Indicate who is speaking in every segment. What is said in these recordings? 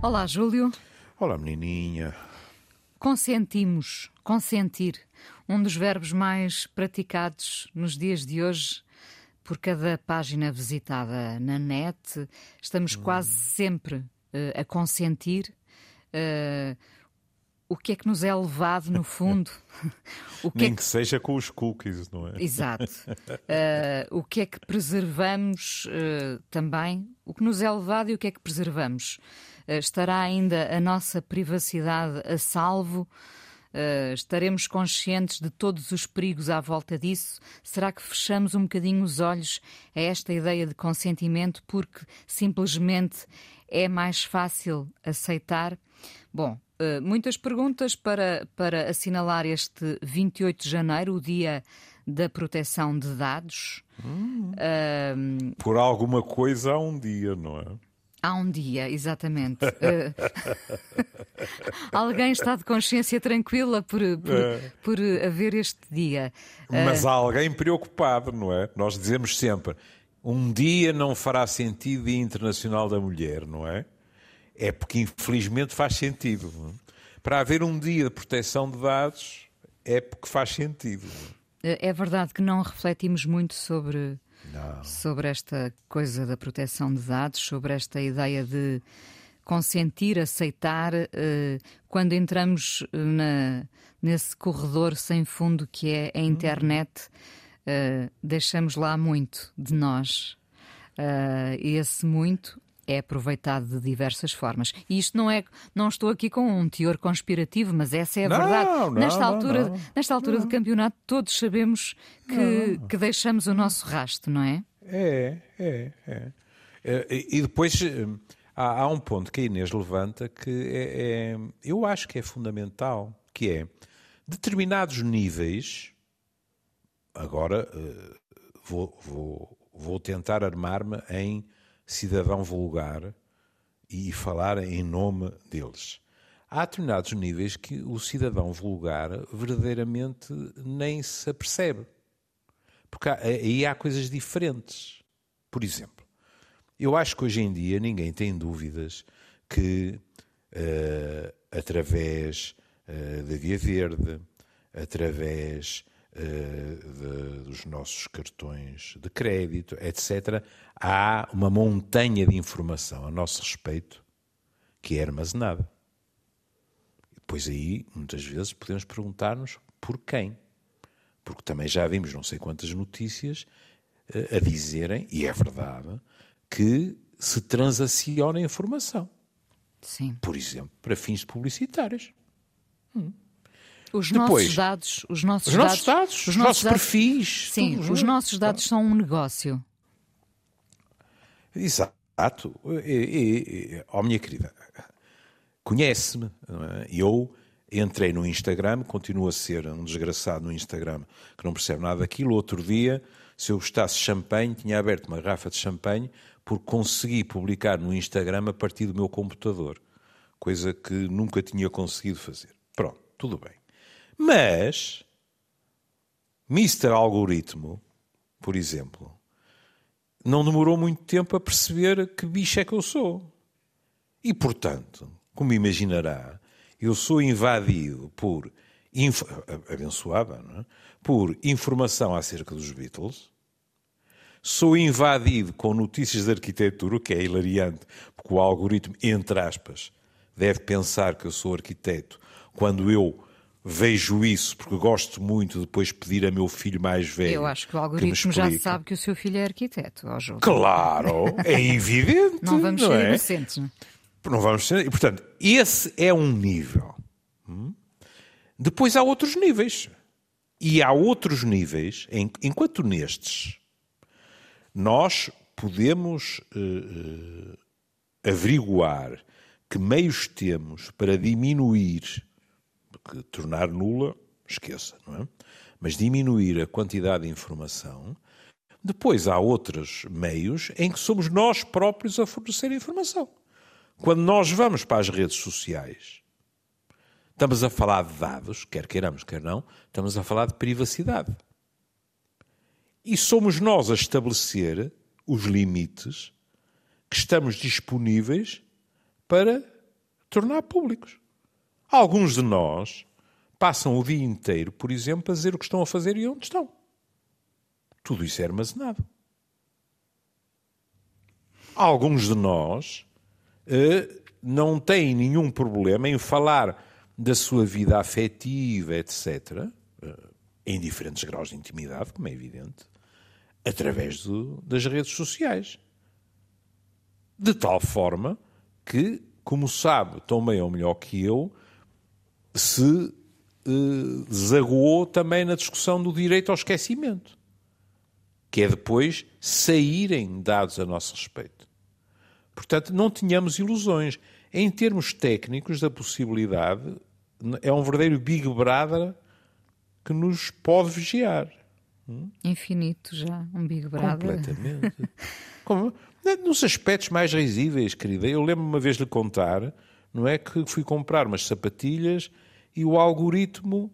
Speaker 1: Olá, Júlio.
Speaker 2: Olá, menininha.
Speaker 1: Consentimos, consentir, um dos verbos mais praticados nos dias de hoje por cada página visitada na net. Estamos hum. quase sempre uh, a consentir. Uh, o que é que nos é levado, no fundo?
Speaker 2: o que é Nem é que... que... seja com os cookies, não é?
Speaker 1: Exato. Uh, o que é que preservamos também? O que nos é levado e o que é que preservamos? Uh, estará ainda a nossa privacidade a salvo? estaremos conscientes de todos os perigos à volta disso? Será que fechamos um bocadinho os olhos a esta ideia de consentimento porque simplesmente é mais fácil aceitar? Bom, eh, muitas perguntas para, para assinalar este 28 de janeiro, o Dia da Proteção de Dados.
Speaker 2: Hum. Uh, Por alguma coisa há um dia, não é?
Speaker 1: Há um dia, exatamente. uh, alguém está de consciência tranquila por, por, é. por haver este dia.
Speaker 2: Mas há alguém preocupado, não é? Nós dizemos sempre: um dia não fará sentido Dia Internacional da Mulher, não é? é porque infelizmente faz sentido. Para haver um dia de proteção de dados é porque faz sentido.
Speaker 1: É verdade que não refletimos muito sobre, sobre esta coisa da proteção de dados, sobre esta ideia de consentir, aceitar, uh, quando entramos na, nesse corredor sem fundo que é a internet, uh, deixamos lá muito de nós. Uh, e esse muito é aproveitado de diversas formas. E isto não é, não estou aqui com um teor conspirativo, mas essa é a
Speaker 2: não,
Speaker 1: verdade.
Speaker 2: Não,
Speaker 1: nesta altura,
Speaker 2: não,
Speaker 1: nesta altura do campeonato, todos sabemos que, que deixamos o nosso rasto, não é?
Speaker 2: É, é, é. é e depois eh, há, há, um ponto que a Inês levanta que é, é, eu acho que é fundamental, que é determinados níveis. Agora eh, vou, vou, vou tentar armar-me em cidadão vulgar e falar em nome deles. Há determinados níveis que o cidadão vulgar verdadeiramente nem se apercebe. Porque aí há coisas diferentes. Por exemplo, eu acho que hoje em dia ninguém tem dúvidas que, uh, através uh, da Via Verde, através de, dos nossos cartões de crédito, etc., há uma montanha de informação a nosso respeito que é armazenada. Depois aí, muitas vezes, podemos perguntar-nos por quem. Porque também já vimos não sei quantas notícias uh, a dizerem, e é verdade, que se transaciona informação.
Speaker 1: Sim.
Speaker 2: Por exemplo, para fins publicitários. Hum.
Speaker 1: Os Depois, nossos dados, os nossos,
Speaker 2: os nossos dados, os, nossos, dados, perfis.
Speaker 1: Sim, os nossos dados são um negócio.
Speaker 2: Exato. E, e, oh, minha querida, conhece-me. É? Eu entrei no Instagram, continuo a ser um desgraçado no Instagram que não percebe nada daquilo. Outro dia, se eu gostasse de champanhe, tinha aberto uma garrafa de champanhe porque consegui publicar no Instagram a partir do meu computador. Coisa que nunca tinha conseguido fazer. Pronto, tudo bem. Mas, Mr. Algoritmo, por exemplo, não demorou muito tempo a perceber que bicho é que eu sou. E, portanto, como imaginará, eu sou invadido por, inf... abençoada, é? por informação acerca dos Beatles, sou invadido com notícias de arquitetura, o que é hilariante, porque o algoritmo, entre aspas, deve pensar que eu sou arquiteto quando eu vejo isso, porque gosto muito de depois pedir a meu filho mais velho.
Speaker 1: Eu acho que o algoritmo que já sabe que o seu filho é arquiteto, ó João.
Speaker 2: Claro, é evidente.
Speaker 1: não vamos
Speaker 2: não
Speaker 1: ser
Speaker 2: é?
Speaker 1: inocentes, não é?
Speaker 2: Não vamos ser. E, portanto, esse é um nível. Hum? Depois há outros níveis. E há outros níveis, enquanto nestes nós podemos uh, uh, averiguar que meios temos para diminuir porque tornar nula, esqueça, não é? Mas diminuir a quantidade de informação. Depois há outros meios em que somos nós próprios a fornecer informação. Quando nós vamos para as redes sociais, estamos a falar de dados, quer queiramos, quer não, estamos a falar de privacidade. E somos nós a estabelecer os limites que estamos disponíveis para tornar públicos. Alguns de nós passam o dia inteiro, por exemplo, a dizer o que estão a fazer e onde estão. Tudo isso é armazenado. Alguns de nós uh, não têm nenhum problema em falar da sua vida afetiva, etc., uh, eh, em diferentes graus de intimidade, como é evidente, através do, das redes sociais. De tal forma que, como sabe tão bem ou melhor que eu, se eh, desaguou também na discussão do direito ao esquecimento, que é depois saírem dados a nosso respeito. Portanto, não tínhamos ilusões. Em termos técnicos da possibilidade, é um verdadeiro Big Brother que nos pode vigiar.
Speaker 1: Infinito já, um Big Brother.
Speaker 2: Completamente. Como, nos aspectos mais risíveis, querida. Eu lembro-me uma vez de lhe contar, não é, que fui comprar umas sapatilhas e o algoritmo,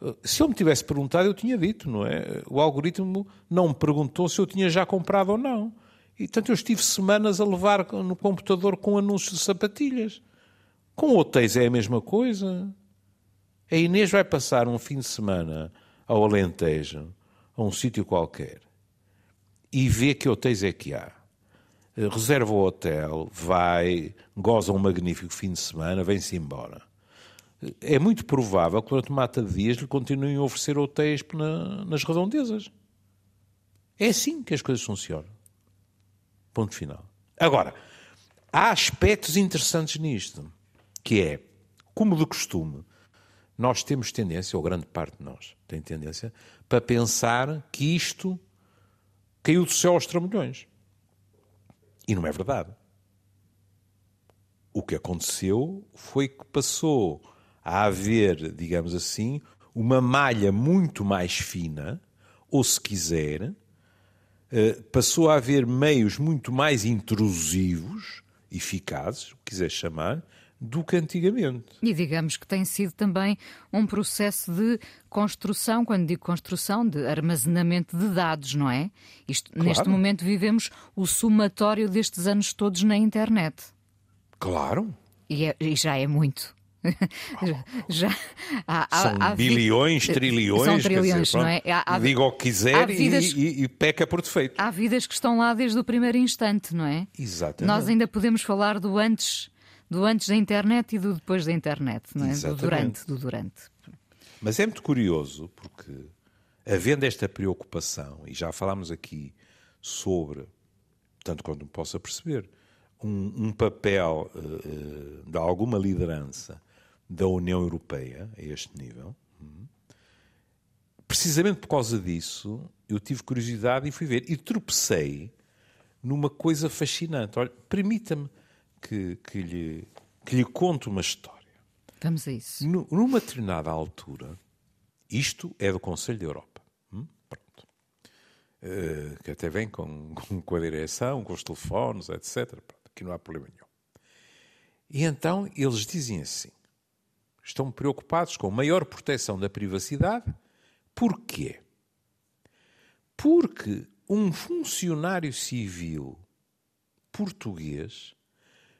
Speaker 2: eh, se ele me tivesse perguntado, eu tinha dito, não é? O algoritmo não me perguntou se eu tinha já comprado ou não. E, portanto, eu estive semanas a levar no computador com anúncios de sapatilhas. Com hotéis é a mesma coisa. A Inês vai passar um fim de semana ao Alentejo a um sítio qualquer e vê que hotéis é que há. Eh, reserva o hotel, vai, goza um magnífico fim de semana, vem-se embora. É muito provável que durante mata dias lhe continuem a oferecer hotéis na, nas redondezas. É assim que as coisas funcionam. Ponto final. Agora, há aspectos interessantes nisto, que é, como de costume, nós temos tendência, ou grande parte de nós tem tendência, para pensar que isto caiu do céu aos trambolhões. E não é verdade. O que aconteceu foi que passou a haver, digamos assim, uma malha muito mais fina, ou se quiser, eh, passou a haver meios muito mais intrusivos, eficazes, o que quiser chamar, do que antigamente.
Speaker 1: E digamos que tem sido também um processo de construção, quando digo construção, de armazenamento de dados, não é? Isto, claro. Neste momento vivemos o somatório destes anos todos na internet.
Speaker 2: Claro.
Speaker 1: E, é, e já é muito.
Speaker 2: Já, há, São há, bilhões, trilhões. São trilhões, dizer, não é? Há, diga o que quiser vidas, e, e, peca por defeito.
Speaker 1: Há vidas que estão lá desde o primeiro instante, não é?
Speaker 2: Exatamente.
Speaker 1: Nós ainda podemos falar do antes do antes da internet e do depois da internet, não é? Do durante, do durante.
Speaker 2: Mas é muito curioso porque, havendo esta preocupação, e já falámos aqui sobre, tanto quanto me possa perceber, um, um papel uh, de alguma liderança da União Europeia a este nível, precisamente por causa disso, eu tive curiosidade e fui ver. E tropecei numa coisa fascinante. Olha, permita-me que, que, lhe, que lhe conte uma história.
Speaker 1: Vamos a isso.
Speaker 2: Numa determinada altura, isto é do Conselho da Europa. Hum? Pronto. Uh, que até vem com, com, a direção, com os telefones, etc. Pronto, aqui não há problema nenhum. E então eles dizem assim: estão preocupados com maior proteção da privacidade. Porquê? Porque um funcionário civil português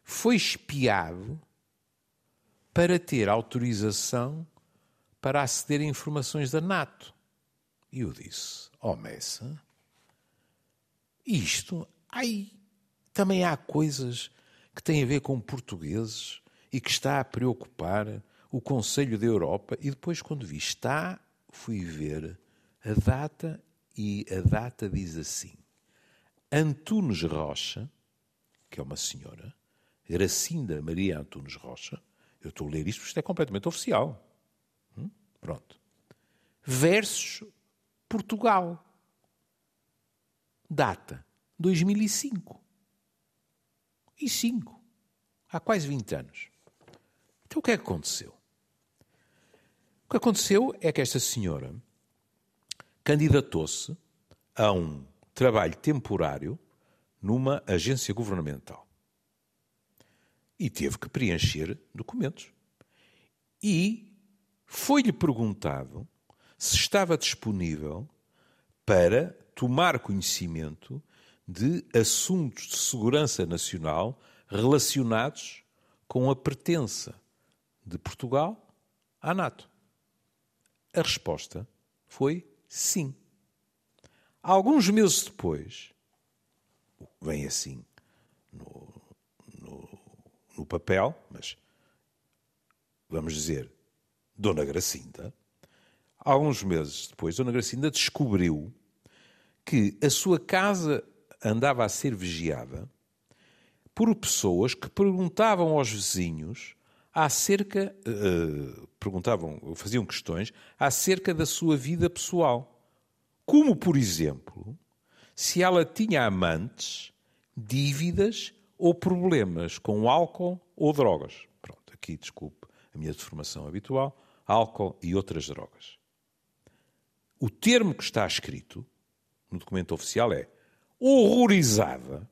Speaker 2: foi espiado para ter autorização para aceder a informações da NATO. E eu disse, ó oh, Messa, isto, ai, também há coisas que têm a ver com portugueses e que está a preocupar o Conselho da Europa. E depois, quando vi está, fui ver a data e a data diz assim: Antunes Rocha, que é uma senhora, Gracinda Maria Antunes Rocha, eu estou a ler isto, isto é completamente oficial. Hum? Pronto. Versus Portugal. Data 2005. E 5. Há quase 20 anos. Então o que é que aconteceu? O que aconteceu é que esta senhora candidatou-se a um trabalho temporário numa agência governamental e teve que preencher documentos. E foi-lhe perguntado se estava disponível para tomar conhecimento de assuntos de segurança nacional relacionados com a pertença de Portugal à NATO? A resposta foi sim. Alguns meses depois, vem assim no, no, no papel, mas vamos dizer, Dona Gracinda, alguns meses depois, Dona Gracinda descobriu que a sua casa andava a ser vigiada por pessoas que perguntavam aos vizinhos acerca, uh, perguntavam, faziam questões acerca da sua vida pessoal. Como, por exemplo, se ela tinha amantes, dívidas ou problemas com álcool ou drogas. Pronto, aqui, desculpe a minha deformação habitual, álcool e outras drogas. O termo que está escrito no documento oficial é horrorizada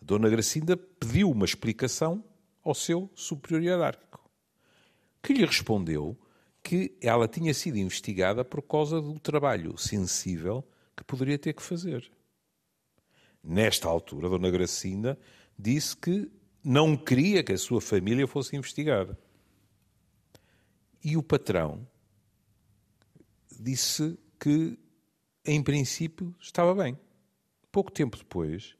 Speaker 2: Dona Gracinda pediu uma explicação ao seu superior hierárquico, que lhe respondeu que ela tinha sido investigada por causa do trabalho sensível que poderia ter que fazer. Nesta altura, Dona Gracinda disse que não queria que a sua família fosse investigada. E o patrão disse que, em princípio, estava bem. Pouco tempo depois,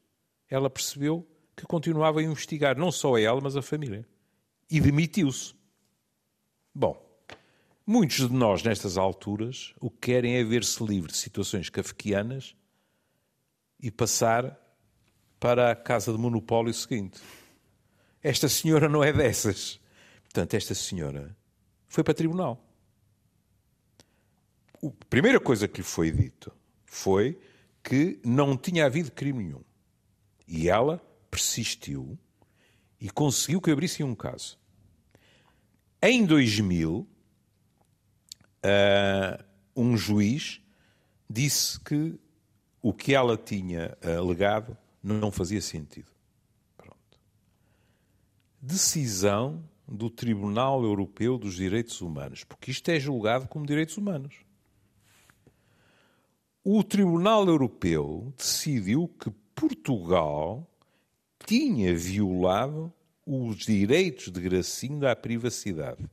Speaker 2: ela percebeu que continuava a investigar não só ela, mas a família. E demitiu-se. Bom, muitos de nós, nestas alturas, o que querem é ver-se livre de situações kafkianas e passar para a casa de monopólio seguinte. Esta senhora não é dessas. Portanto, esta senhora foi para tribunal. A primeira coisa que lhe foi dito foi que não tinha havido crime nenhum. E ela persistiu e conseguiu que abrissem um caso. Em 2000, uh, ah, um juiz disse que o que ela tinha alegado não fazia sentido. Pronto. Decisão do Tribunal Europeu dos Direitos Humanos, porque isto é julgado como direitos humanos. O Tribunal Europeu decidiu que Portugal tinha violado os direitos de Gracinda à privacidade.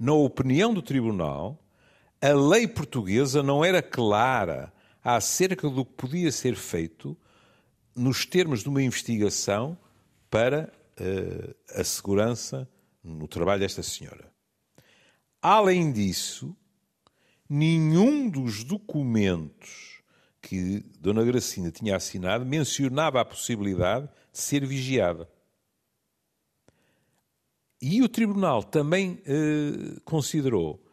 Speaker 2: Na opinião do Tribunal, a lei portuguesa não era clara acerca do que podia ser feito nos termos de uma investigação para uh, a segurança no trabalho desta senhora. Além disso, nenhum dos documentos que Dona Gracinda tinha assinado mencionava a possibilidade de ser vigiada. E o Tribunal também eh, considerou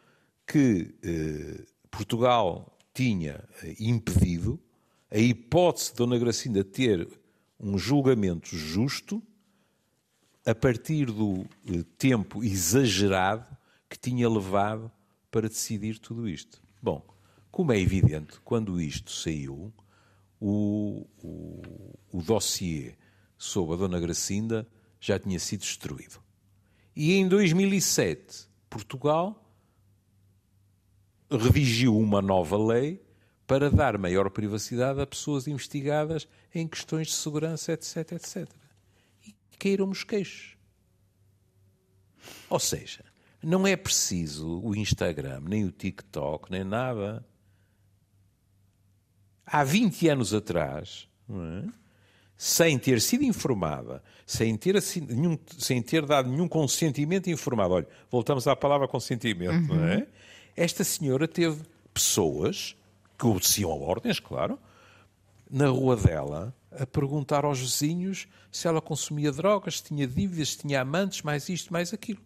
Speaker 2: que eh, Portugal tinha eh, impedido a hipótese de Dona Gracinda ter um julgamento justo a partir do eh, tempo exagerado que tinha levado para decidir tudo isto. Bom, como é evidente, quando isto saiu, o, o, o dossiê sobre a Dona Gracinda já tinha sido destruído. E em 2007, Portugal redigiu uma nova lei para dar maior privacidade a pessoas investigadas em questões de segurança, etc, etc. E caíram os queixos. Ou seja, não é preciso o Instagram, nem o TikTok, nem nada há 20 anos atrás, é? sem ter sido informada, sem ter, assim, nenhum, sem ter dado nenhum consentimento informado, olha, voltamos à palavra consentimento, uhum. não é? Esta senhora teve pessoas que obedeciam a ordens, claro, na rua dela, a perguntar aos vizinhos se ela consumia drogas, se tinha dívidas, se tinha amantes, mais isto, mais aquilo.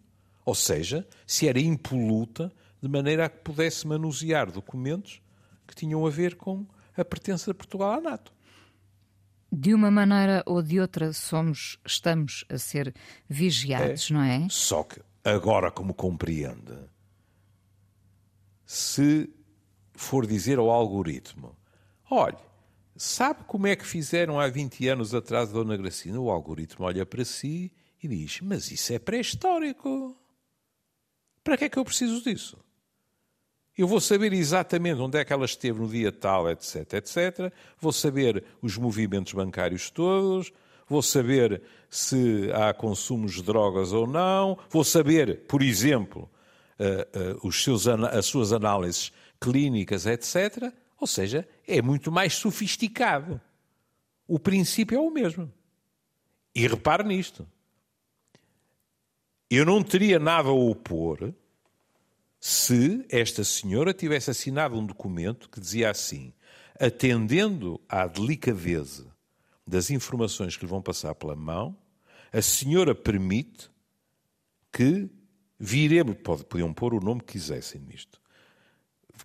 Speaker 2: Ou seja, se era impoluta, de maneira a que pudesse manusear documentos que tinham a ver com a pertença de Portugal à NATO.
Speaker 1: De uma maneira ou de outra, somos, estamos a ser vigiados, é. não é?
Speaker 2: Só que agora, como compreende, se for dizer ao algoritmo: olhe, sabe como é que fizeram há 20 anos atrás a Dona Gracina? O algoritmo olha para si e diz: Mas isso é pré-histórico. Para que é que eu preciso disso? Eu vou saber exatamente onde é que ela esteve no dia tal, etc, etc. Vou saber os movimentos bancários todos, vou saber se há consumos de drogas ou não, vou saber, por exemplo, uh, uh, os seus, as suas análises clínicas, etc. Ou seja, é muito mais sofisticado. O princípio é o mesmo. E repare nisto. Eu não teria nada a opor se esta senhora tivesse assinado um documento que dizia assim: atendendo à delicadeza das informações que lhe vão passar pela mão, a senhora permite que viremos, podiam pôr o nome que quisessem nisto,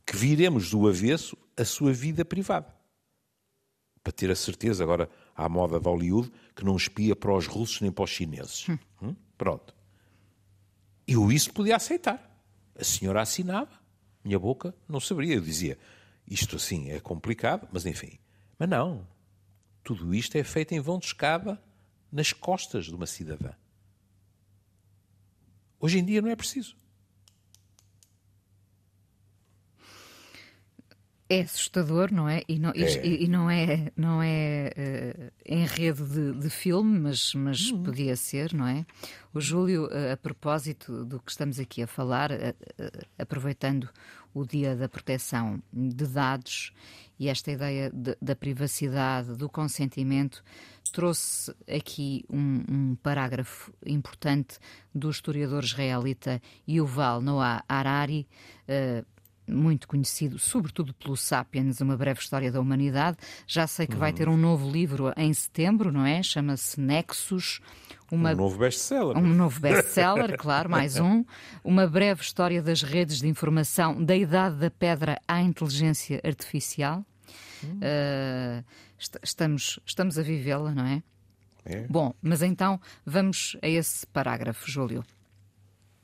Speaker 2: que viremos do avesso a sua vida privada. Para ter a certeza, agora, à moda de Hollywood, que não espia para os russos nem para os chineses. Hum. Hum? Pronto. Eu isso podia aceitar. A senhora assinava, minha boca não saberia. Eu dizia, isto assim é complicado, mas enfim. Mas não. Tudo isto é feito em vão de escada nas costas de uma cidadã. Hoje em dia não é preciso.
Speaker 1: É assustador, não é? E não é, e, não é, não é uh, enredo de, de, filme, mas, mas uhum. podia ser, não é? O Júlio, uh, a propósito do que estamos aqui a falar, uh, aproveitando o Dia da Proteção de Dados e esta ideia de, da privacidade, do consentimento, trouxe aqui um, um, parágrafo importante do historiador israelita Yuval Noah Harari muito conhecido, sobretudo pelo Sapiens, Uma Breve História da Humanidade. Já sei que vai ter um novo livro em setembro, não é? Chama-se Nexus.
Speaker 2: Uma... Um novo best-seller.
Speaker 1: Um novo best-seller, claro, mais um. Uma breve história das redes de informação da idade da pedra à inteligência artificial. Hum. Uh, estamos, estamos a vivê-la, não é? é? Bom, mas então vamos a esse parágrafo, Júlio.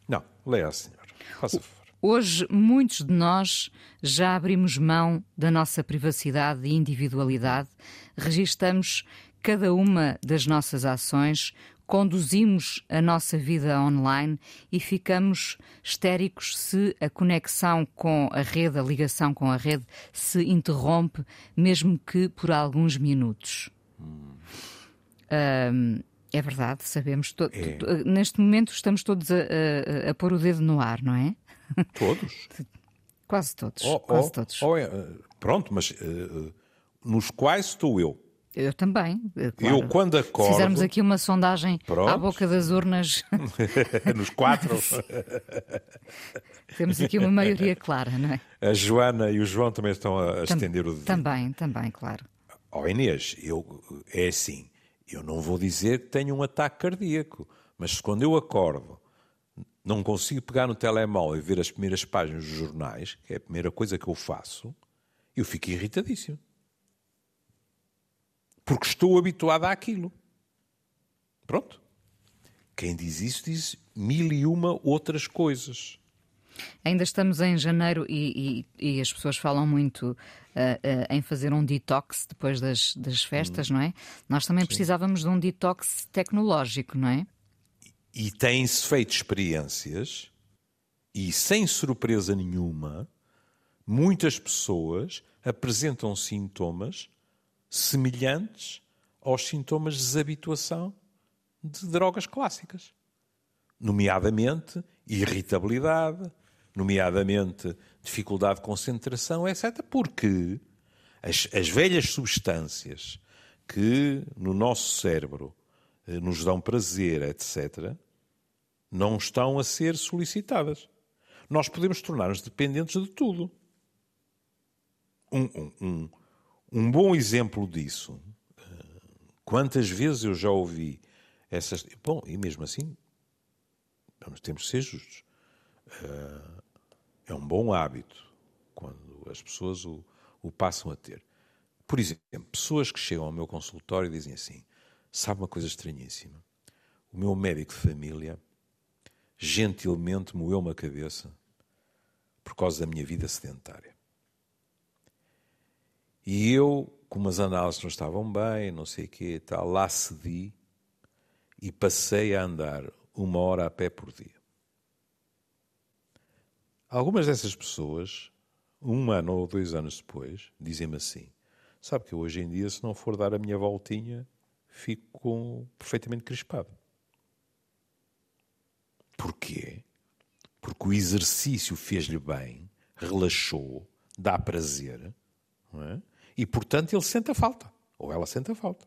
Speaker 2: Não, leia, senhor. Faça favor.
Speaker 1: Hoje, muitos de nós já abrimos mão da nossa privacidade e individualidade, registamos cada uma das nossas ações, conduzimos a nossa vida online e ficamos histéricos se a conexão com a rede, a ligação com a rede, se interrompe, mesmo que por alguns minutos. Hum. Um, é verdade, sabemos. É. Neste momento estamos todos a, a, a pôr o dedo no ar, não é?
Speaker 2: Todos?
Speaker 1: quase todos. Oh, quase oh, todos.
Speaker 2: Oh, é, pronto, mas uh, nos quais estou eu?
Speaker 1: Eu também.
Speaker 2: Eh, claro. Eu, quando acordo.
Speaker 1: Se fizermos aqui uma sondagem pronto. à boca das urnas.
Speaker 2: nos quatro.
Speaker 1: Temos aqui uma maioria clara, não é?
Speaker 2: A Joana e o João também estão a Tam estender o dedo.
Speaker 1: Também, também, claro.
Speaker 2: Ó oh, Inês, eu, é assim. Eu não vou dizer que tenho um ataque cardíaco, mas quando eu acordo não consigo pegar no telemóvel e ver as primeiras páginas dos jornais, que é a primeira coisa que eu faço, eu fico irritadíssimo. Porque estou habituado àquilo. Pronto. Quem diz isso diz mil e uma outras coisas.
Speaker 1: Ainda estamos em janeiro e, e, e as pessoas falam muito uh, uh, em fazer um detox depois das, das festas, hum. não é? Nós também Sim. precisávamos de um detox tecnológico, não é?
Speaker 2: E têm-se feito experiências, e sem surpresa nenhuma, muitas pessoas apresentam sintomas semelhantes aos sintomas de desabituação de drogas clássicas. Nomeadamente irritabilidade, nomeadamente dificuldade de concentração, etc. Porque as, as velhas substâncias que no nosso cérebro eh, nos dão prazer, etc., não estão a ser solicitadas. Nós podemos tornar-nos dependentes de tudo. Um, um, um, um, bom exemplo disso, eh, quantas vezes eu já ouvi essas. Bom, e mesmo assim, nós temos que ser justos. Eh, é um bom hábito quando as pessoas o, o passam a ter. Por exemplo, pessoas que chegam ao meu consultório e dizem assim: sabe uma coisa estranhíssima? O meu médico de família gentilmente moeu-me a cabeça por causa da minha vida sedentária. E eu, como as análises não estavam bem, não sei o quê tal, lá cedi e passei a andar uma hora a pé por dia. Algumas dessas pessoas, um ano ou dois anos depois, dizem-me assim: Sabe que hoje em dia, se não for dar a minha voltinha, fico perfeitamente crispado. Porquê? Porque o exercício fez-lhe bem, relaxou, dá prazer, é? e portanto ele sente a falta, ou ela sente a falta.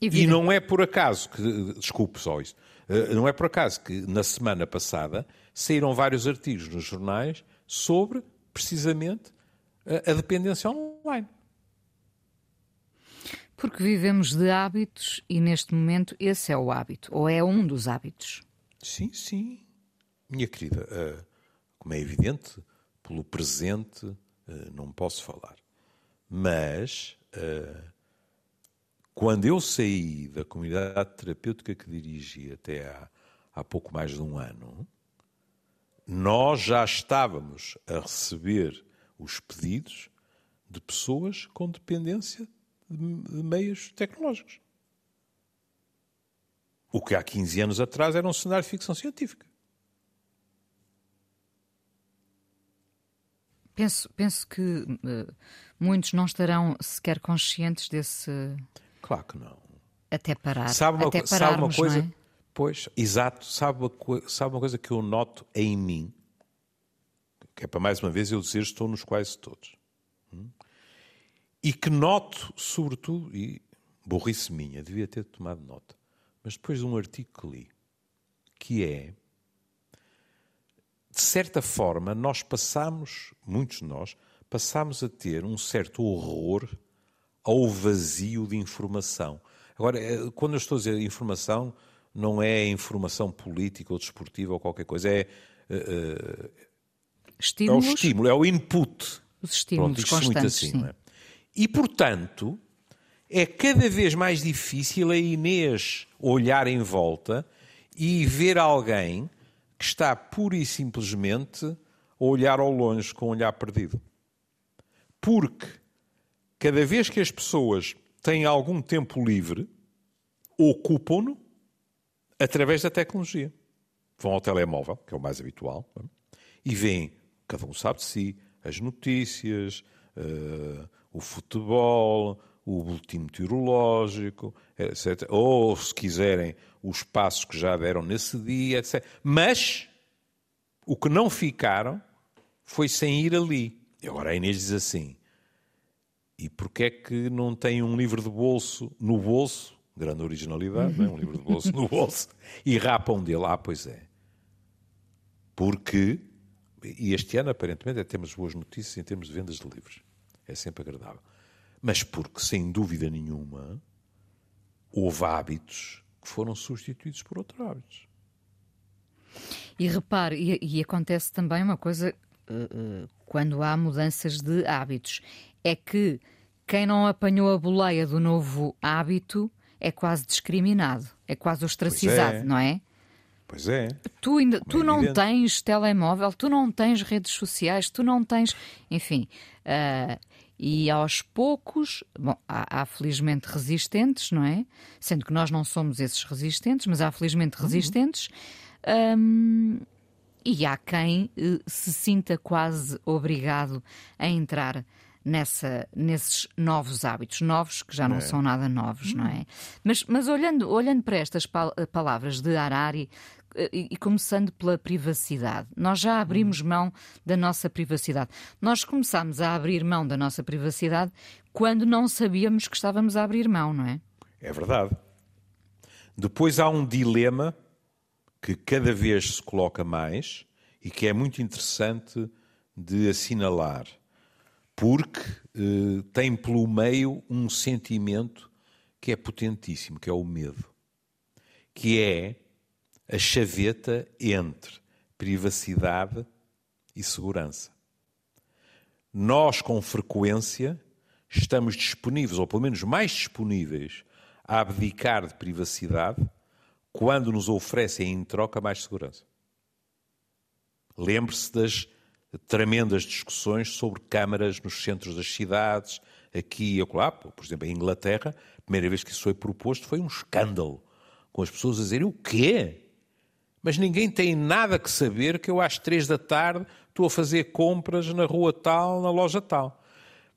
Speaker 2: E, e não é por acaso que, desculpe só isso, eh, não é por acaso que na semana passada saíram vários artigos nos jornais sobre precisamente a dependência online.
Speaker 1: Porque vivemos de hábitos e neste momento esse é o hábito, ou é um dos hábitos.
Speaker 2: Sim, sim. Minha querida, eh, como é evidente, pelo presente eh, não posso falar. Mas quando eu saí da comunidade terapêutica que dirigi até há, há pouco mais de um ano, nós já estávamos a receber os pedidos de pessoas com dependência de meios tecnológicos. O que há 15 anos atrás era um cenário de ficção científica.
Speaker 1: Penso, penso que uh, muitos não estarão sequer conscientes desse,
Speaker 2: Claro que não.
Speaker 1: Até parar.
Speaker 2: Sabe uma,
Speaker 1: Até
Speaker 2: sabe uma coisa?
Speaker 1: É?
Speaker 2: Pois, exato. Sabe uma, sabe uma coisa que eu noto em mim? Que é para mais uma vez eu dizer estou nos quase todos. E que noto, sobretudo, e burrice minha, devia ter tomado nota, mas depois de um artigo que li, que é, de certa forma, nós passamos, muitos de nós, passamos a ter um certo horror ao vazio de informação. Agora, eh, quando eu estou a dizer informação, não é informação política ou desportiva ou qualquer coisa, é, uh, é o estímulo, é o input.
Speaker 1: Os estímulos Pronto, constantes, assim, é?
Speaker 2: E, portanto, é cada vez mais difícil a Inês olhar em volta e ver alguém que está pura e simplesmente a olhar ao longe com um olhar perdido. Porque cada vez que as pessoas têm algum tempo livre, ocupam-no através da tecnologia. Vão ao telemóvel, que é o mais habitual, é? e veem, cada um sabe de si, as notícias, uh, o futebol, o boletim meteorológico, etc. Ou, se quiserem, os passos que já deram nesse dia, etc. Mas o que não ficaram foi sem ir ali. Agora a Inês diz assim: e porquê é que não tem um livro de bolso no bolso? Grande originalidade, não é? um livro de bolso no bolso e rapam dele. Ah, pois é. Porque, e este ano aparentemente é, temos boas notícias em termos de vendas de livros. É sempre agradável. Mas porque, sem dúvida nenhuma, houve hábitos que foram substituídos por outros hábitos.
Speaker 1: E repare, e, e acontece também uma coisa uh, uh, quando há mudanças de hábitos é que quem não apanhou a boleia do novo hábito é quase discriminado, é quase ostracizado, é. não é?
Speaker 2: Pois é.
Speaker 1: Tu, ainda, tu é não tens telemóvel, tu não tens redes sociais, tu não tens. Enfim. Uh, e aos poucos, bom, há, há, felizmente resistentes, não é? Sendo que nós não somos esses resistentes, mas há felizmente uhum. resistentes. Um, e há quem uh, se sinta quase obrigado a entrar nessa, nesses novos hábitos, novos que já não é. são nada novos, hum. não é? Mas, mas olhando, olhando para estas palavras de Harari, e, começando pela privacidade. Nós já abrimos hum. mão da nossa privacidade. Nós começámos a abrir mão da nossa privacidade quando não sabíamos que estávamos a abrir mão, não é?
Speaker 2: É verdade. Depois há um dilema que cada vez se coloca mais e que é muito interessante de assinalar porque eh, tem pelo meio um sentimento que é potentíssimo, que é o medo, que é a chaveta entre privacidade e segurança. Nós, com frequência, estamos disponíveis, ou pelo menos mais disponíveis, a abdicar de privacidade quando nos oferecem em troca mais segurança. Lembre-se das tremendas discussões sobre câmaras nos centros das cidades, aqui e acolá. Por exemplo, em Inglaterra, a primeira vez que isso foi proposto foi um escândalo, com as pessoas a dizerem o quê? Mas ninguém tem nada que saber que eu às três da tarde estou a fazer compras na rua tal, na loja tal.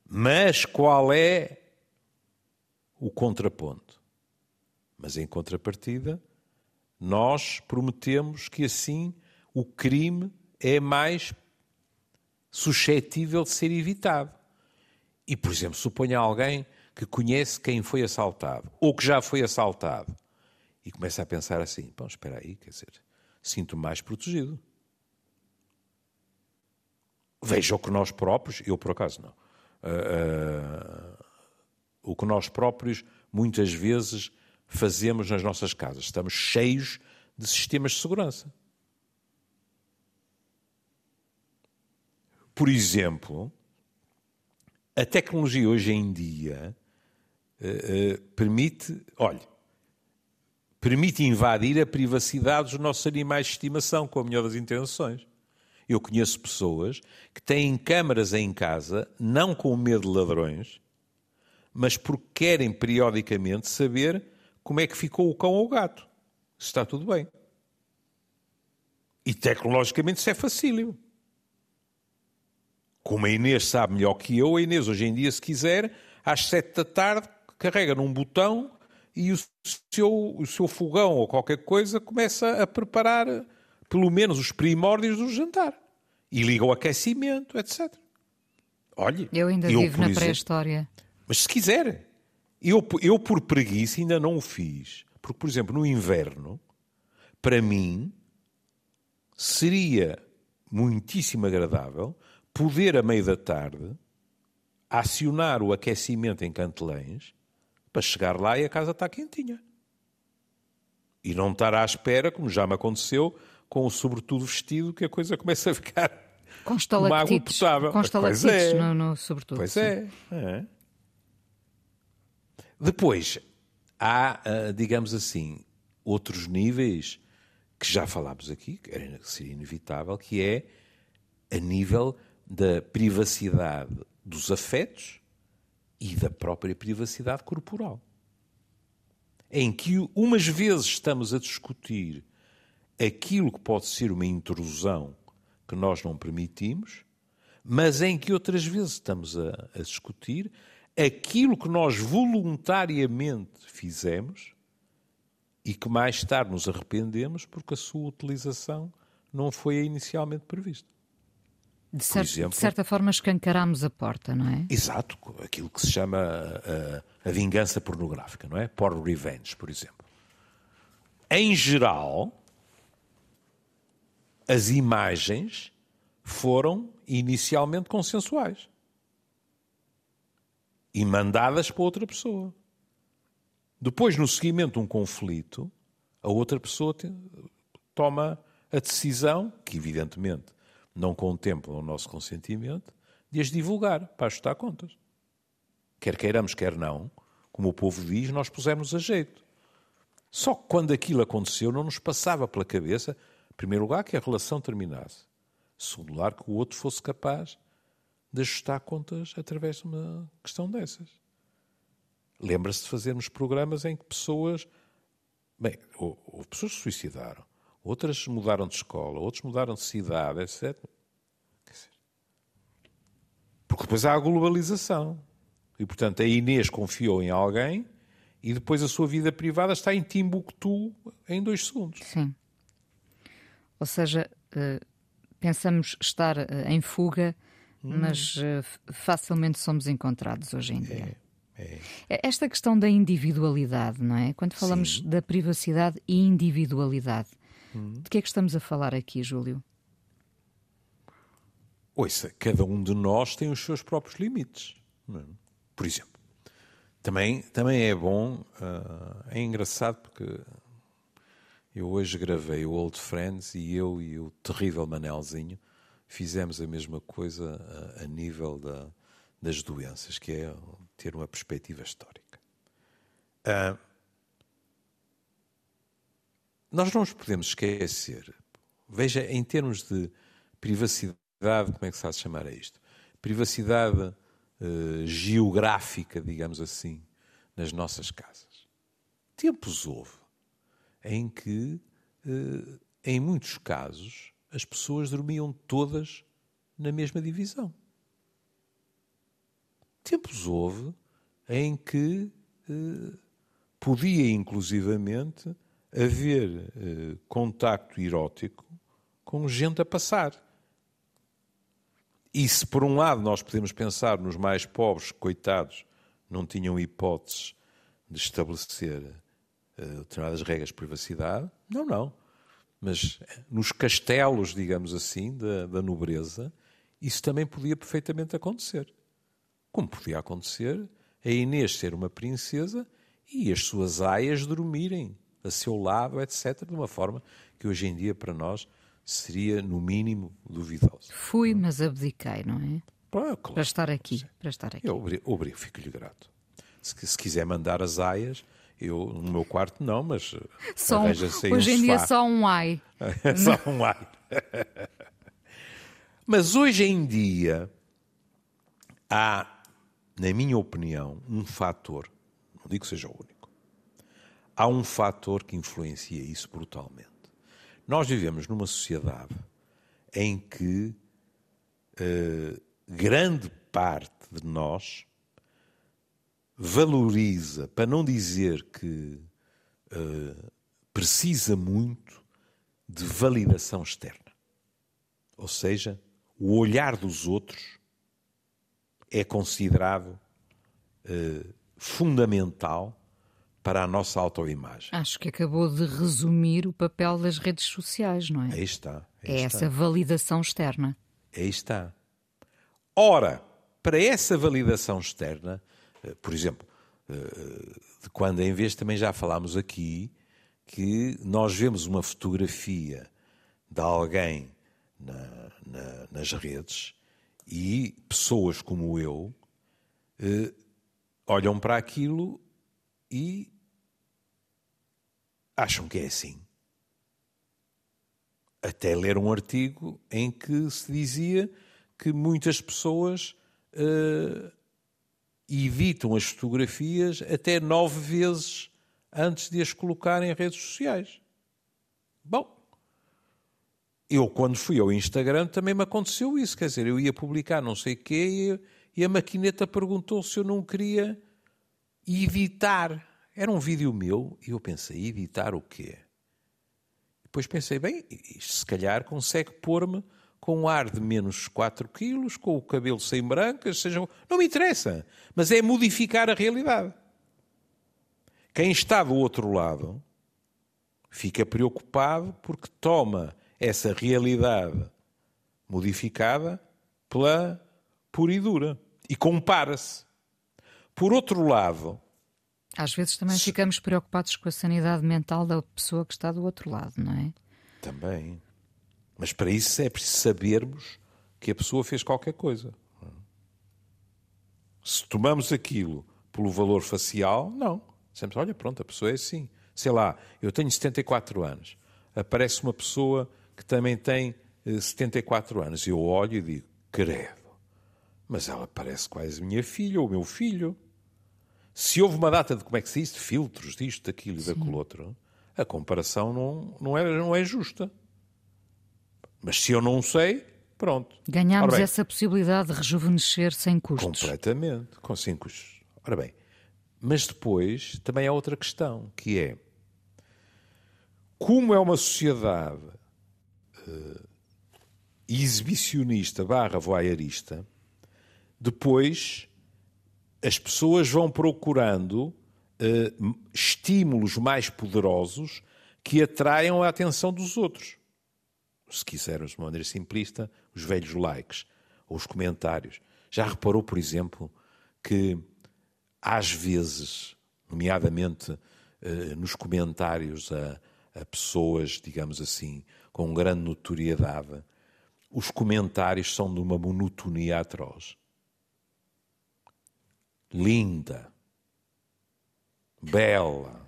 Speaker 2: Mas qual é o contraponto? Mas em contrapartida, nós prometemos que assim o crime é mais suscetível de ser evitado. E, por exemplo, suponha alguém que conhece quem foi assaltado ou que já foi assaltado e começa a pensar assim: bom, espera aí, quer dizer, sinto-me mais protegido. Veja o que nós próprios, eu por acaso não, uh, uh, o que nós próprios muitas vezes fazemos nas nossas casas. Estamos cheios de sistemas de segurança. Por exemplo, a tecnologia hoje em dia uh, permite, olha, permite invadir a privacidade dos nossos animais de estimação, com a melhor das intenções. Eu conheço pessoas que têm câmaras em casa, não com medo de ladrões, mas porque querem periodicamente saber como é que ficou o cão ou o gato. Se está tudo bem. E tecnologicamente isso é facílimo. Como a Inês sabe melhor que eu, a Inês hoje em dia, se quiser, às sete da tarde, carrega num botão e o seu, o seu fogão ou qualquer coisa começa a preparar pelo menos os primórdios do jantar. E liga o aquecimento, etc. Olhe,
Speaker 1: eu ainda eu, vivo na pré-história.
Speaker 2: Mas se quiser, eu, eu por preguiça ainda não o fiz. Porque, por exemplo, no inverno, para mim, seria muitíssimo agradável poder, à meia da tarde, acionar o aquecimento em Cantelães para chegar lá e a casa está quentinha. E não estar à espera, como já me aconteceu, com o sobretudo vestido, que a coisa começa a ficar
Speaker 1: com uma água potável. Com estalactites é. no, no sobretudo.
Speaker 2: Pois é. é. Depois, há, ah, digamos assim, outros níveis que já falámos aqui, que seria inevitável, que é a nível da privacidade dos afetos e da própria privacidade corporal. Em que umas vezes estamos a discutir aquilo que pode ser uma intrusão que nós não permitimos, mas em que outras vezes estamos a, a discutir aquilo que nós voluntariamente fizemos e que mais tarde nos arrependemos porque a sua utilização não foi inicialmente prevista.
Speaker 1: De, cer exemplo, de, certa forma escancaramos a porta, não é?
Speaker 2: Exato, aquilo que se chama a, a vingança pornográfica, não é? Porn revenge, por exemplo. Em geral, as imagens foram inicialmente consensuais e mandadas para outra pessoa. Depois, no seguimento de um conflito, a outra pessoa toma a decisão, que evidentemente não contemplam o nosso consentimento, de as divulgar para ajustar contas. Quer queiramos, quer não, como o povo diz, nós pusemos a jeito. Só que quando aquilo aconteceu, não nos passava pela cabeça, em primeiro lugar, que a relação terminasse. Em segundo lugar, que o outro fosse capaz de ajustar contas através de uma questão dessas. Lembra-se de fazermos programas em que pessoas. Bem, houve pessoas que se suicidaram outras mudaram de escola, outros mudaram de cidade, etc. Porque depois há a globalização. E, portanto, a Inês confiou em alguém e depois a sua vida privada está em Timbuktu em dois segundos.
Speaker 1: Sim. Ou seja, eh, pensamos estar eh, em fuga, hum. mas eh, facilmente somos encontrados hoje em dia. É, é. Esta questão da individualidade, não é? Quando falamos Sim. da privacidade e individualidade, Uhum. De que é que estamos a falar aqui, Júlio?
Speaker 2: Ouça, cada um de nós tem os seus próprios limites. É? Por exemplo, também, também é bom, uh, é engraçado porque eu hoje gravei o Old Friends e eu e o terrível Manelzinho fizemos a mesma coisa a, a nível da, das doenças, que é ter uma perspectiva histórica. Uh, nós não nos podemos esquecer, veja, em termos de privacidade, como é que se faz chamar a isto? Privacidade uh, geográfica, digamos assim, nas nossas casas. Tempos houve em que, uh, em muitos casos, as pessoas dormiam todas na mesma divisão. Tempos houve em que eh, podia, inclusivamente, haver eh, contacto erótico com gente a passar. E se, por um lado, nós podemos pensar nos mais pobres, coitados, não tinham hipóteses de estabelecer uh, determinadas regras de privacidade, não, não. Mas nos castelos, digamos assim, da, da nobreza, isso também podia perfeitamente acontecer. Como podia acontecer a Inês ser uma princesa e as suas aias dormirem a seu lado, etc., de uma forma que hoje em dia para nós seria, no mínimo, duvidosa.
Speaker 1: Fui, mas abdiquei, não é?
Speaker 2: claro,
Speaker 1: para estar aqui. Para estar aqui.
Speaker 2: Eu obrigo, fico-lhe grato. Se, se, quiser mandar as aias, eu no meu quarto não, mas
Speaker 1: só um, hoje
Speaker 2: um
Speaker 1: em dia só um ai.
Speaker 2: só um ai. mas hoje em dia há, na minha opinião, um fator, não digo que seja o único, há um fator que influencia isso brutalmente. Nós vivemos numa sociedade em que uh, grande parte de nós valoriza, para não dizer que uh, precisa muito de validação externa. Ou seja, o olhar dos outros é considerado uh, fundamental para a nossa autoimagem.
Speaker 1: Acho que acabou de resumir o papel das redes sociais, não é?
Speaker 2: Aí está. Aí
Speaker 1: é
Speaker 2: está.
Speaker 1: essa validação externa.
Speaker 2: Aí está. Ora, para essa validação externa, eh, por exemplo, eh, de quando em vez também já falámos aqui que nós vemos uma fotografia de alguém na, na, nas redes e pessoas como eu eh, olham para aquilo e acham que é assim. Até ler um artigo em que se dizia que muitas pessoas uh, evitam as fotografias até nove vezes antes de as colocar em redes sociais. Bom, eu quando fui ao Instagram também me aconteceu isso, quer dizer, eu ia publicar não sei o quê e, e a maquineta perguntou se eu não queria evitar era um vídeo meu e eu pensei, editar o quê? Depois pensei, bem, isto se calhar consegue pôr-me com um ar de menos 4 quilos, com o cabelo sem brancas, seja... Não me interessa, mas é modificar a realidade. Quem está do outro lado fica preocupado porque toma essa realidade modificada pela pura e dura e compara-se. Por outro lado,
Speaker 1: às vezes também ficamos preocupados com a sanidade mental da pessoa que está do outro lado, não é?
Speaker 2: Também. Mas para isso é preciso sabermos que a pessoa fez qualquer coisa. Se tomamos aquilo pelo valor facial, não. Dizemos, olha, pronto, a pessoa é assim. Sei lá, eu tenho 74 anos. Aparece uma pessoa que também tem 74 eh, anos. Eu olho e digo, credo, mas ela parece quase minha filha ou meu filho. Se houve uma data de, como é que se diz, de filtros, disto, daquilo e daquilo outro, a comparação não, não, é, não é justa. Mas se eu não sei, pronto.
Speaker 1: Ganhámos essa possibilidade de rejuvenescer sem custos.
Speaker 2: Completamente, com sem custos. Ora bem, mas depois também há outra questão, que é como é uma sociedade uh, exibicionista barra voyeurista, depois as pessoas vão procurando uh, estímulos mais poderosos que atraiam a atenção dos outros. Se quisermos de uma maneira simplista, os velhos likes ou os comentários. Já reparou, por exemplo, que às vezes, nomeadamente uh, nos comentários a, a pessoas, digamos assim, com grande notoriedade, os comentários são de uma monotonia atroz linda, bela,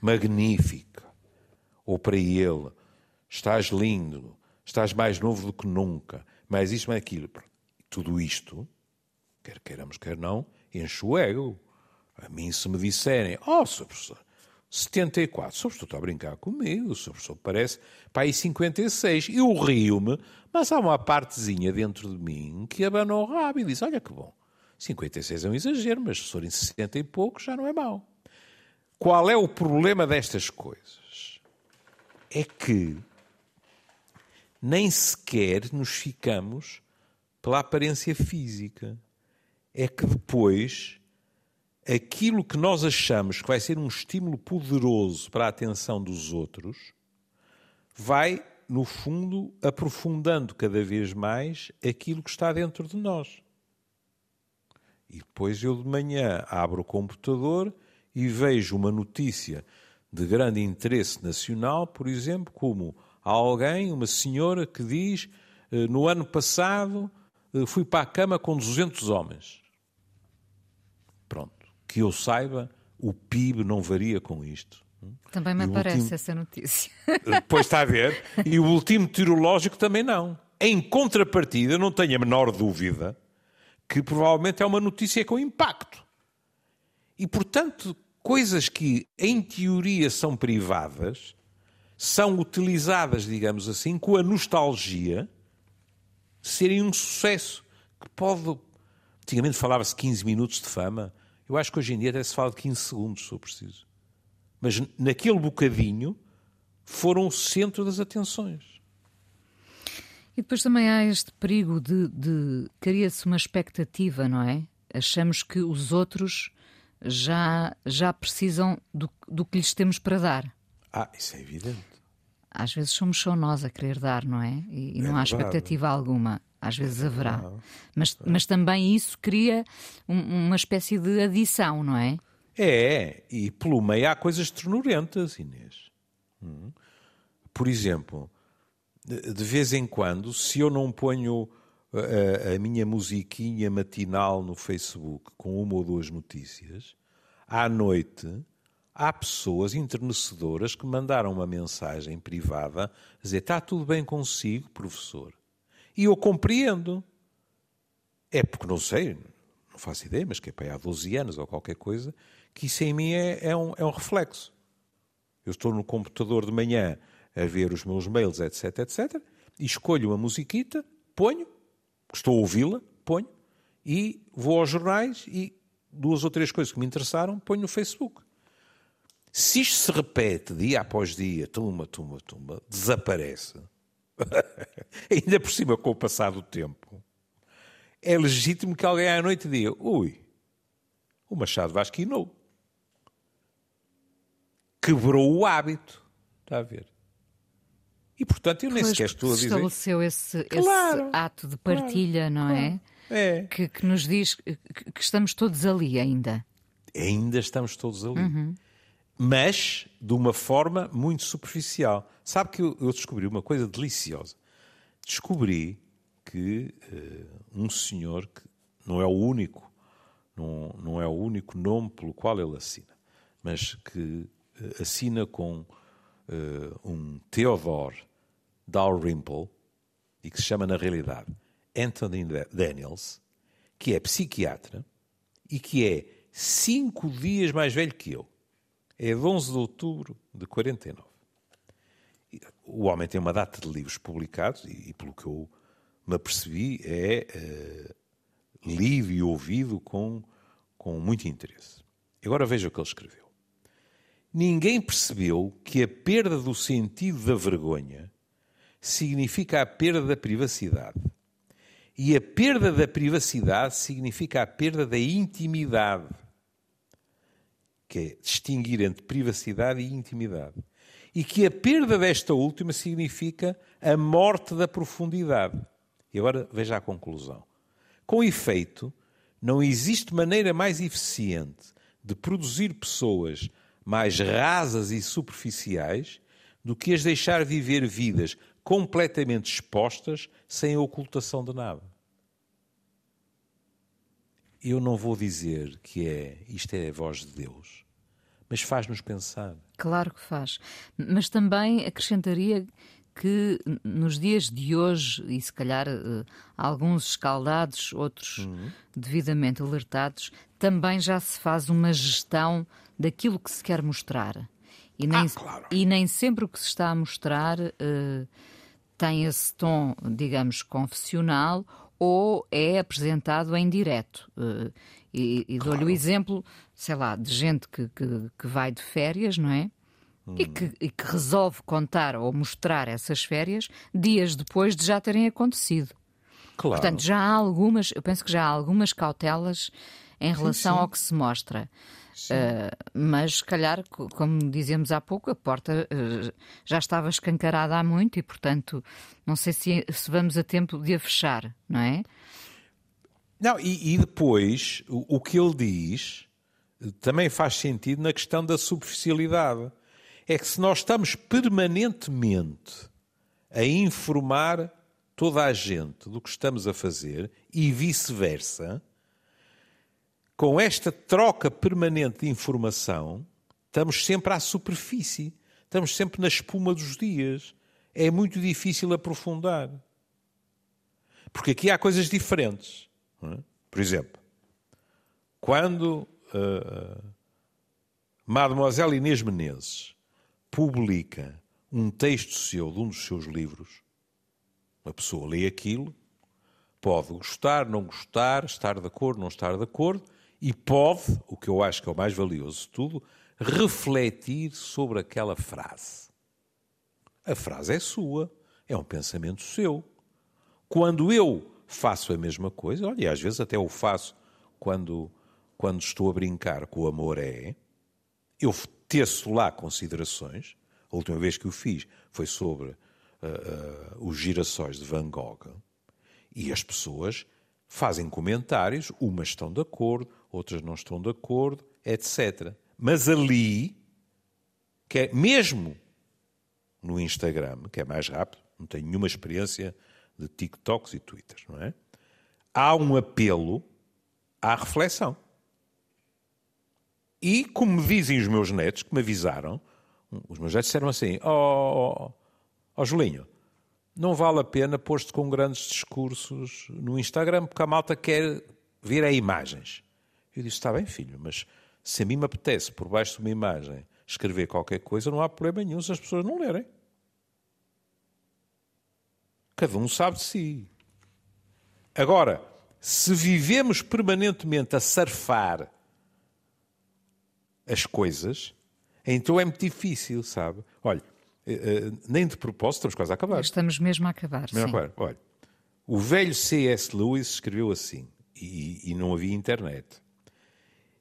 Speaker 2: magnífica. Ou para ele, estás lindo, estás mais novo do que nunca, mais isto, mais aquilo. Tudo isto, quer queiramos, quer não, enche o ego. A mim, se me disserem, oh, Sr. Professor, 74, o Professor está a brincar comigo, Sr. Professor parece, para aí 56. Eu rio-me, mas há uma partezinha dentro de mim que abana o rabo e diz, olha que bom. 56 é um exagero, mas se forem 60 e poucos já não é mau. Qual é o problema destas coisas? É que nem sequer nos ficamos pela aparência física. É que depois aquilo que nós achamos que vai ser um estímulo poderoso para a atenção dos outros vai, no fundo, aprofundando cada vez mais aquilo que está dentro de nós. Depois eu de manhã abro o computador e vejo uma notícia de grande interesse nacional, por exemplo, como alguém, uma senhora que diz eh, no ano passado eh, fui para a cama com 200 homens. Pronto. Que eu saiba, o PIB não varia com isto.
Speaker 1: Também me aparece último... essa notícia.
Speaker 2: Eh, pois está a ver. E o último tirológico também não. Em contrapartida, não tenho a menor dúvida que provavelmente é uma notícia com impacto. E, portanto, coisas que em teoria são privadas são utilizadas, digamos assim, com a nostalgia de serem um sucesso que pode. Antigamente falava-se 15 minutos de fama. Eu acho que hoje em dia até se fala de 15 segundos, se eu preciso. Mas naquele bocadinho foram o centro das atenções.
Speaker 1: E depois também há este perigo de, de cria-se uma expectativa, não é? Achamos que os outros já, já precisam do, do que lhes temos para dar.
Speaker 2: Ah, isso é evidente.
Speaker 1: Às vezes somos só nós a querer dar, não é? E, e não é há expectativa alguma. Às vezes é haverá. Mas, mas também isso cria um, uma espécie de adição, não é?
Speaker 2: É, e pelo meio há coisas ternurentas, Inês. Hum. Por exemplo, de vez em quando, se eu não ponho a, a, minha musiquinha matinal no Facebook com uma ou duas notícias, à noite há pessoas enternecedoras que mandaram uma mensagem privada a dizer: Está tudo bem consigo, professor? E eu compreendo. É porque não sei, não faço ideia, mas que é para há 12 anos ou qualquer coisa, que isso em mim é, é, um, é um reflexo. Eu estou no computador de manhã a ver os meus mails, etc, etc, e escolho uma musiquita, ponho, estou a ouvi-la, ponho, e vou aos jornais e duas ou três coisas que me interessaram, ponho no Facebook. Se isto se repete dia após dia, tumba, tumba, tumba, desaparece, ainda por cima com o passar do tempo, é legítimo que alguém à noite diga: ui, o Machado vasquinou. Quebrou o hábito. Está a ver? E, portanto, eu nem sequer estou a dizer...
Speaker 1: estabeleceu esse, claro, esse ato de partilha, claro, não é?
Speaker 2: É.
Speaker 1: Que, que, nos diz que, que, estamos todos ali ainda.
Speaker 2: Ainda estamos todos ali. Uhum. Mas de uma forma muito superficial. Sabe que eu, eu descobri uma coisa deliciosa. Descobri que uh, um senhor, que não é o único, não, não é o único nome pelo qual ele assina, mas que uh, assina com uh, um Theodore Dalrymple, e que se chama, na realidade, Anthony Daniels, que é psiquiatra e que é cinco dias mais velho que eu. É de 11 de outubro de 49. O homem tem uma data de livros publicados e, e pelo que eu me apercebi, é uh, lido e ouvido com, com muito interesse. Agora veja o que ele escreveu. Ninguém percebeu que a perda do sentido da vergonha significa a perda da privacidade. E a perda da privacidade significa a perda da intimidade. Que é distinguir entre privacidade e intimidade. E que a perda desta última significa a morte da profundidade. E agora veja a conclusão. Com efeito, não existe maneira mais eficiente de produzir pessoas mais rasas e superficiais do que as deixar viver vidas completamente expostas, sem ocultação de nada. Eu não vou dizer que é isto é a voz de Deus, mas faz-nos pensar.
Speaker 1: Claro que faz. Mas também acrescentaria que nos dias de hoje, e se calhar uh, alguns escaldados, outros uhum. devidamente alertados, também já se faz uma gestão daquilo que se quer mostrar. E nem,
Speaker 2: ah, claro.
Speaker 1: e nem sempre o que se está a mostrar uh, tem esse tom, digamos, confessional ou é apresentado em direto. Uh, e, e dou-lhe o exemplo, sei lá, de gente que, que, que vai de férias, não é? Hum. E, que, e que resolve contar ou mostrar essas férias dias depois de já terem acontecido. Claro. Portanto, já há algumas, eu penso que já há algumas cautelas em relação sim, sim. ao que se mostra. Uh, mas, se calhar, como dizíamos há pouco, a porta uh, já estava escancarada há muito e, portanto, não sei se, se vamos a tempo de a fechar, não é?
Speaker 2: Não, e, e depois, o, o, que ele diz também faz sentido na questão da superficialidade. É que se nós estamos permanentemente a informar toda a gente do que estamos a fazer e vice-versa, com esta troca permanente de informação, estamos sempre à superfície, estamos sempre na espuma dos dias. É muito difícil aprofundar. Porque aqui há coisas diferentes. É? Por exemplo, quando uh, Mademoiselle Inês Menezes publica um texto seu de um dos seus livros, uma pessoa lê aquilo, pode gostar, não gostar, estar de acordo, não estar de acordo, e pode, o que eu acho que é o mais valioso de tudo, refletir sobre aquela frase. A frase é sua, é um pensamento seu. Quando eu faço a mesma coisa, olha, e às vezes até o faço quando, quando estou a brincar com o amor é, eu teço lá considerações. A última vez que o fiz foi sobre uh, uh, os girassóis de Van Gogh. E as pessoas fazem comentários, umas estão de acordo, outras não estão de acordo, etc. Mas ali, que é mesmo no Instagram, que é mais rápido, não tenho nenhuma experiência de TikToks e Twitters, não é? Há um apelo à reflexão. E, como me dizem os meus netos, que me avisaram, os meus netos disseram assim: Ó oh, oh, Julinho, não vale a pena pôr-te com grandes discursos no Instagram, porque a malta quer ver a imagens. Eu disse: está bem, filho, mas se a mim me apetece, por baixo de uma imagem, escrever qualquer coisa, não há problema nenhum se as pessoas não lerem. Cada um sabe de si. Agora, se vivemos permanentemente a surfar as coisas, então é muito difícil, sabe? Olha, eh, eh, nem de propósito, estamos quase a acabar.
Speaker 1: Estamos mesmo a acabar. Mesmo sim. A acabar.
Speaker 2: Olha, o velho C.S. Lewis escreveu assim, e, e não havia internet.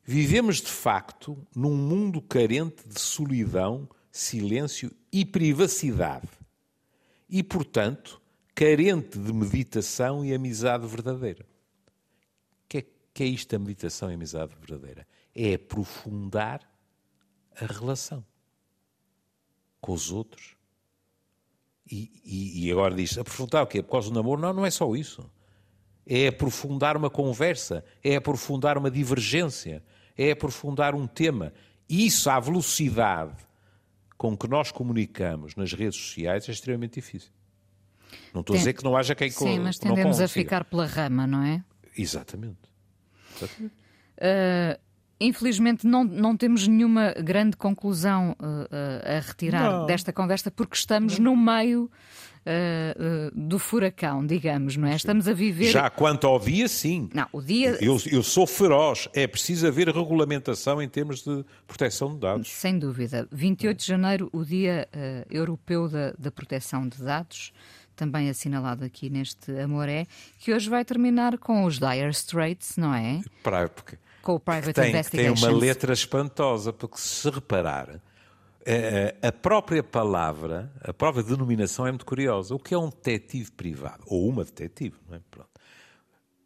Speaker 2: Vivemos de facto num mundo carente de solidão, silêncio e privacidade. E, portanto, carente de meditação e amizade verdadeira. O que é, que é isto a meditação e a amizade verdadeira? É aprofundar a relação com os outros. E, e, e agora diz, aprofundar o quê? Por causa do namoro? Não, não é só isso. É aprofundar uma conversa, é aprofundar uma divergência, é aprofundar um tema. E isso, à velocidade com que nós comunicamos nas redes sociais, é extremamente difícil. Não estou Tem... a dizer que não haja quem
Speaker 1: Sim, mas tendemos a ficar pela rama, não é?
Speaker 2: Exatamente. Exatamente.
Speaker 1: Uh, infelizmente não, não temos nenhuma grande conclusão uh, uh, a retirar não. desta conversa porque estamos no meio uh, uh, do furacão, digamos, não é? Estamos a viver.
Speaker 2: Já quanto ao dia, sim.
Speaker 1: Não, o dia.
Speaker 2: Eu, eu sou feroz. É preciso haver regulamentação em termos de proteção de dados.
Speaker 1: Sem dúvida. 28 de janeiro, o Dia uh, Europeu da, da Proteção de Dados também assinalado aqui neste Amoré, que hoje vai terminar com os Dire Straits, não é?
Speaker 2: Para, porque,
Speaker 1: com o Private tem,
Speaker 2: Investigations. Tem uma letra espantosa, porque se reparar, a própria palavra, a própria denominação é muito curiosa. O que é um detetive privado? Ou uma detetive, não é? Pronto.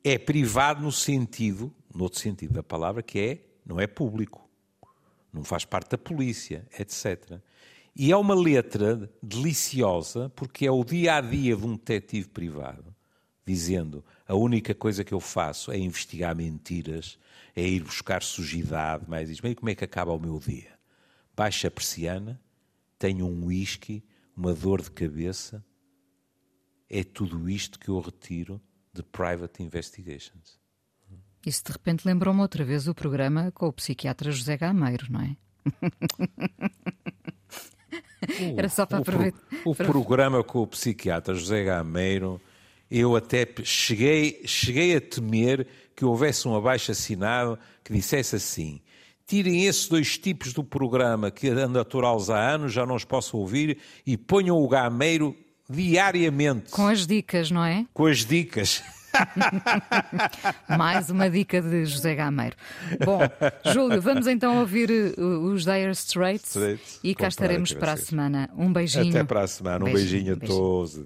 Speaker 2: É privado no sentido, no outro sentido da palavra, que é, não é público. Não faz parte da polícia, etc. E é uma letra deliciosa, porque é o dia a dia de um detetive privado, dizendo a única coisa que eu faço é investigar mentiras, é ir buscar sujidade. Mas como é que acaba o meu dia? baixa a persiana, tenho um whisky, uma dor de cabeça. É tudo isto que eu retiro de Private Investigations.
Speaker 1: Isso de repente lembrou-me outra vez o programa com o psiquiatra José Gameiro, não é?
Speaker 2: Era só para aproveitar. O, o, o programa com o psiquiatra José Gameiro eu até cheguei, cheguei a temer que houvesse um abaixo-assinado que dissesse assim: tirem esses dois tipos do programa que ando a aturá-los há anos, já não os posso ouvir, e ponham o gameiro diariamente.
Speaker 1: Com as dicas, não é?
Speaker 2: Com as dicas.
Speaker 1: Mais uma dica de José Gameiro. Bom, Júlio, vamos então ouvir uh, os Dire Straits, Straits. e cá estaremos para a semana. Um beijinho.
Speaker 2: Até para a semana. Um beijinho, beijinho a todos.